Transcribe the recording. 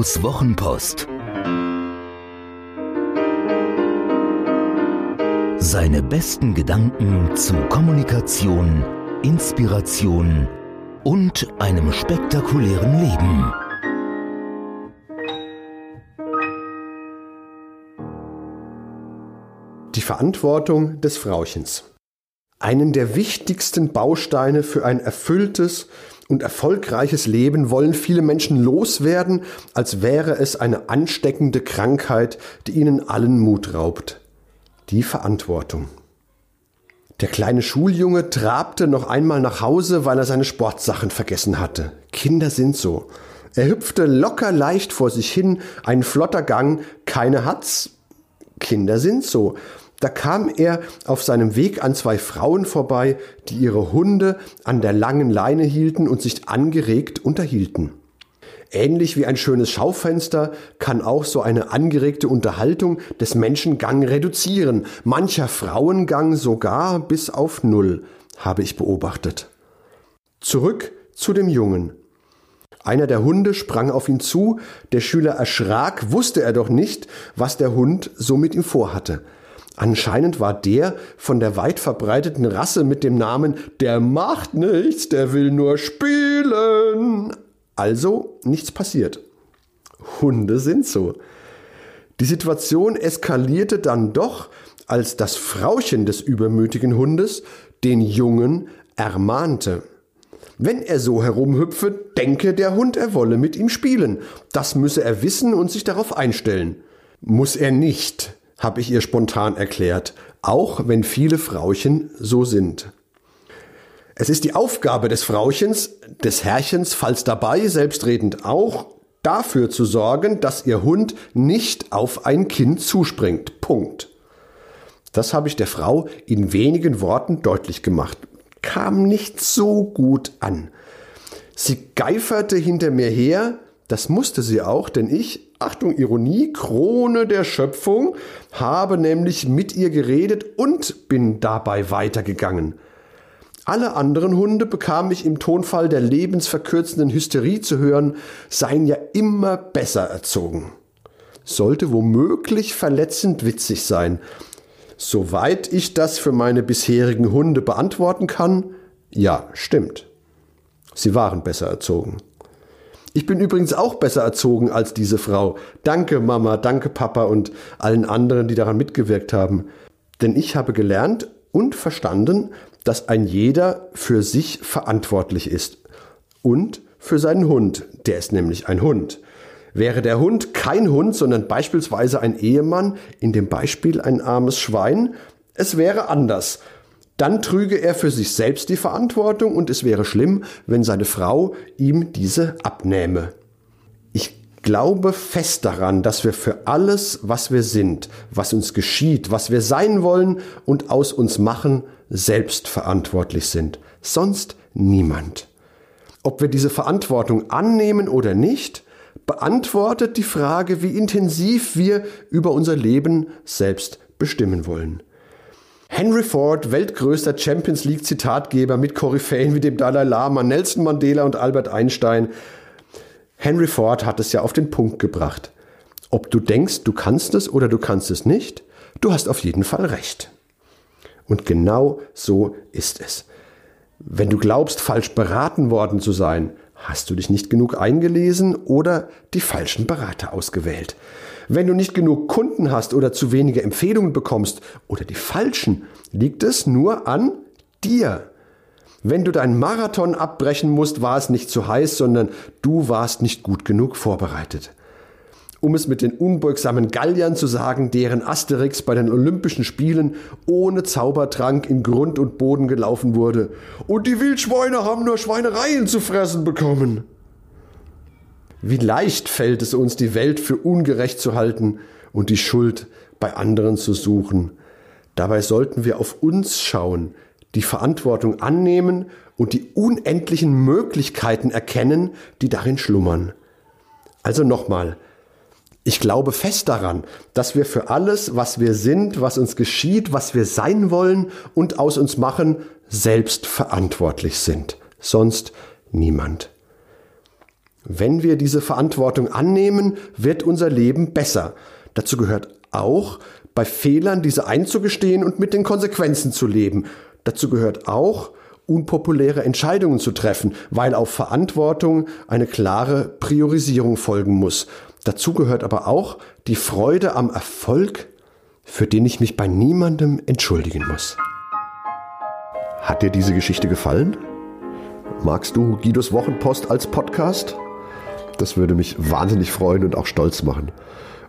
Ottos Wochenpost. Seine besten Gedanken zu Kommunikation, Inspiration und einem spektakulären Leben. Die Verantwortung des Frauchens. Einen der wichtigsten Bausteine für ein erfülltes und erfolgreiches Leben wollen viele Menschen loswerden, als wäre es eine ansteckende Krankheit, die ihnen allen Mut raubt. Die Verantwortung. Der kleine Schuljunge trabte noch einmal nach Hause, weil er seine Sportsachen vergessen hatte. Kinder sind so. Er hüpfte locker leicht vor sich hin, ein flotter Gang, keine Hatz. Kinder sind so. Da kam er auf seinem Weg an zwei Frauen vorbei, die ihre Hunde an der langen Leine hielten und sich angeregt unterhielten. Ähnlich wie ein schönes Schaufenster kann auch so eine angeregte Unterhaltung des Menschengang reduzieren, mancher Frauengang sogar bis auf Null, habe ich beobachtet. Zurück zu dem Jungen. Einer der Hunde sprang auf ihn zu, der Schüler erschrak, wusste er doch nicht, was der Hund so mit ihm vorhatte. Anscheinend war der von der weit verbreiteten Rasse mit dem Namen Der macht nichts, der will nur spielen. Also nichts passiert. Hunde sind so. Die Situation eskalierte dann doch, als das Frauchen des übermütigen Hundes den Jungen ermahnte. Wenn er so herumhüpfe, denke der Hund, er wolle mit ihm spielen. Das müsse er wissen und sich darauf einstellen. Muss er nicht habe ich ihr spontan erklärt, auch wenn viele Frauchen so sind. Es ist die Aufgabe des Frauchens, des Herrchens, falls dabei, selbstredend auch, dafür zu sorgen, dass ihr Hund nicht auf ein Kind zuspringt. Punkt. Das habe ich der Frau in wenigen Worten deutlich gemacht. Kam nicht so gut an. Sie geiferte hinter mir her, das musste sie auch, denn ich, Achtung, Ironie, Krone der Schöpfung, habe nämlich mit ihr geredet und bin dabei weitergegangen. Alle anderen Hunde bekam ich im Tonfall der lebensverkürzenden Hysterie zu hören, seien ja immer besser erzogen. Sollte womöglich verletzend witzig sein. Soweit ich das für meine bisherigen Hunde beantworten kann, ja, stimmt. Sie waren besser erzogen. Ich bin übrigens auch besser erzogen als diese Frau. Danke Mama, danke Papa und allen anderen, die daran mitgewirkt haben. Denn ich habe gelernt und verstanden, dass ein jeder für sich verantwortlich ist. Und für seinen Hund. Der ist nämlich ein Hund. Wäre der Hund kein Hund, sondern beispielsweise ein Ehemann, in dem Beispiel ein armes Schwein, es wäre anders dann trüge er für sich selbst die Verantwortung und es wäre schlimm, wenn seine Frau ihm diese abnähme. Ich glaube fest daran, dass wir für alles, was wir sind, was uns geschieht, was wir sein wollen und aus uns machen, selbst verantwortlich sind. Sonst niemand. Ob wir diese Verantwortung annehmen oder nicht, beantwortet die Frage, wie intensiv wir über unser Leben selbst bestimmen wollen. Henry Ford, weltgrößter Champions League Zitatgeber mit Koryphäen wie dem Dalai Lama, Nelson Mandela und Albert Einstein. Henry Ford hat es ja auf den Punkt gebracht. Ob du denkst, du kannst es oder du kannst es nicht, du hast auf jeden Fall recht. Und genau so ist es. Wenn du glaubst, falsch beraten worden zu sein, hast du dich nicht genug eingelesen oder die falschen Berater ausgewählt. Wenn du nicht genug Kunden hast oder zu wenige Empfehlungen bekommst oder die falschen, liegt es nur an dir. Wenn du deinen Marathon abbrechen musst, war es nicht zu heiß, sondern du warst nicht gut genug vorbereitet. Um es mit den unbeugsamen Galliern zu sagen, deren Asterix bei den Olympischen Spielen ohne Zaubertrank in Grund und Boden gelaufen wurde. Und die Wildschweine haben nur Schweinereien zu fressen bekommen. Wie leicht fällt es uns, die Welt für ungerecht zu halten und die Schuld bei anderen zu suchen. Dabei sollten wir auf uns schauen, die Verantwortung annehmen und die unendlichen Möglichkeiten erkennen, die darin schlummern. Also nochmal, ich glaube fest daran, dass wir für alles, was wir sind, was uns geschieht, was wir sein wollen und aus uns machen, selbst verantwortlich sind. Sonst niemand. Wenn wir diese Verantwortung annehmen, wird unser Leben besser. Dazu gehört auch, bei Fehlern diese einzugestehen und mit den Konsequenzen zu leben. Dazu gehört auch, unpopuläre Entscheidungen zu treffen, weil auf Verantwortung eine klare Priorisierung folgen muss. Dazu gehört aber auch die Freude am Erfolg, für den ich mich bei niemandem entschuldigen muss. Hat dir diese Geschichte gefallen? Magst du Guidos Wochenpost als Podcast? Das würde mich wahnsinnig freuen und auch stolz machen.